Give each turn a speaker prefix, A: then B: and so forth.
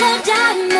A: another diamond.